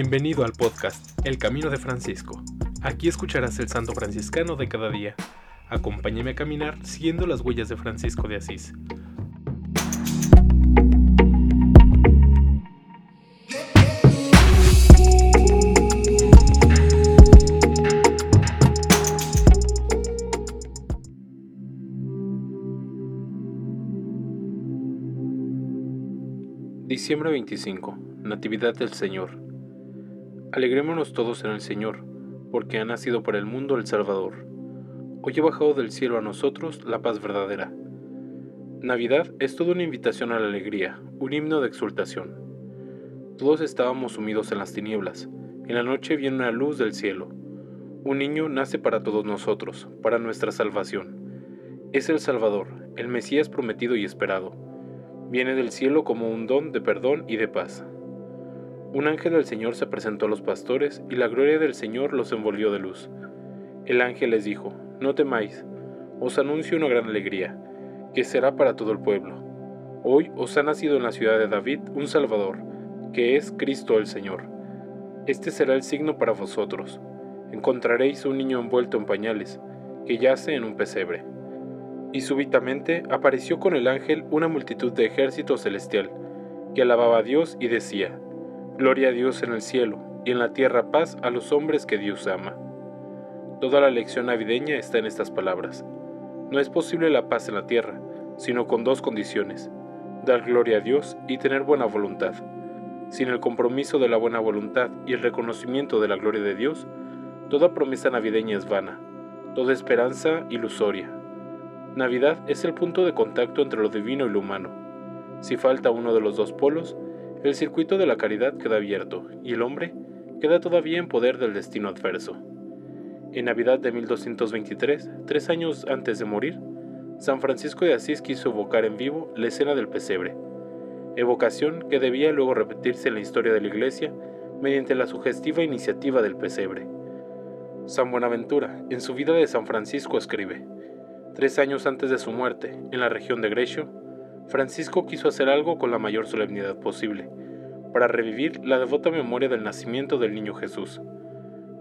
Bienvenido al podcast El Camino de Francisco. Aquí escucharás el santo franciscano de cada día. Acompáñame a caminar siguiendo las huellas de Francisco de Asís. Diciembre 25. Natividad del Señor. Alegrémonos todos en el Señor, porque ha nacido para el mundo el Salvador. Hoy ha bajado del cielo a nosotros la paz verdadera. Navidad es toda una invitación a la alegría, un himno de exultación. Todos estábamos sumidos en las tinieblas. En la noche viene una luz del cielo. Un niño nace para todos nosotros, para nuestra salvación. Es el Salvador, el Mesías prometido y esperado. Viene del cielo como un don de perdón y de paz. Un ángel del Señor se presentó a los pastores y la gloria del Señor los envolvió de luz. El ángel les dijo, No temáis, os anuncio una gran alegría, que será para todo el pueblo. Hoy os ha nacido en la ciudad de David un Salvador, que es Cristo el Señor. Este será el signo para vosotros. Encontraréis un niño envuelto en pañales, que yace en un pesebre. Y súbitamente apareció con el ángel una multitud de ejército celestial, que alababa a Dios y decía, Gloria a Dios en el cielo y en la tierra paz a los hombres que Dios ama. Toda la lección navideña está en estas palabras. No es posible la paz en la tierra, sino con dos condiciones, dar gloria a Dios y tener buena voluntad. Sin el compromiso de la buena voluntad y el reconocimiento de la gloria de Dios, toda promesa navideña es vana, toda esperanza ilusoria. Navidad es el punto de contacto entre lo divino y lo humano. Si falta uno de los dos polos, el circuito de la caridad queda abierto y el hombre queda todavía en poder del destino adverso. En Navidad de 1223, tres años antes de morir, San Francisco de Asís quiso evocar en vivo la escena del pesebre, evocación que debía luego repetirse en la historia de la Iglesia mediante la sugestiva iniciativa del pesebre. San Buenaventura, en su vida de San Francisco, escribe, Tres años antes de su muerte, en la región de Grecio, Francisco quiso hacer algo con la mayor solemnidad posible, para revivir la devota memoria del nacimiento del niño Jesús.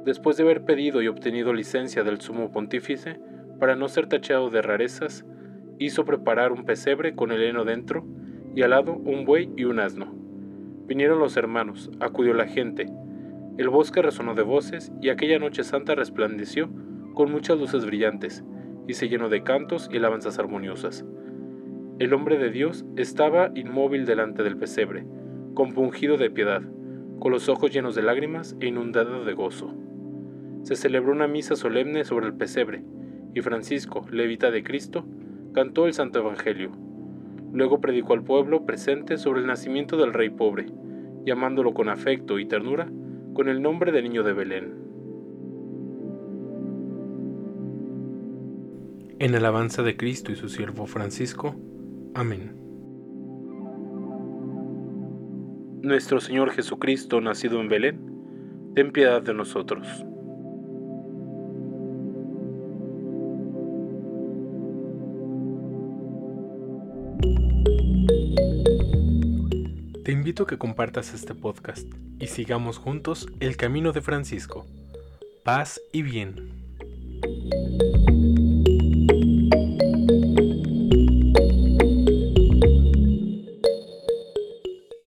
Después de haber pedido y obtenido licencia del sumo pontífice, para no ser tachado de rarezas, hizo preparar un pesebre con el heno dentro y al lado un buey y un asno. Vinieron los hermanos, acudió la gente, el bosque resonó de voces y aquella noche santa resplandeció con muchas luces brillantes y se llenó de cantos y alabanzas armoniosas. El hombre de Dios estaba inmóvil delante del pesebre, compungido de piedad, con los ojos llenos de lágrimas e inundado de gozo. Se celebró una misa solemne sobre el pesebre, y Francisco, levita de Cristo, cantó el Santo Evangelio. Luego predicó al pueblo presente sobre el nacimiento del Rey pobre, llamándolo con afecto y ternura con el nombre de Niño de Belén. En alabanza de Cristo y su siervo Francisco, Amén. Nuestro Señor Jesucristo, nacido en Belén, ten piedad de nosotros. Te invito a que compartas este podcast y sigamos juntos el camino de Francisco. Paz y bien.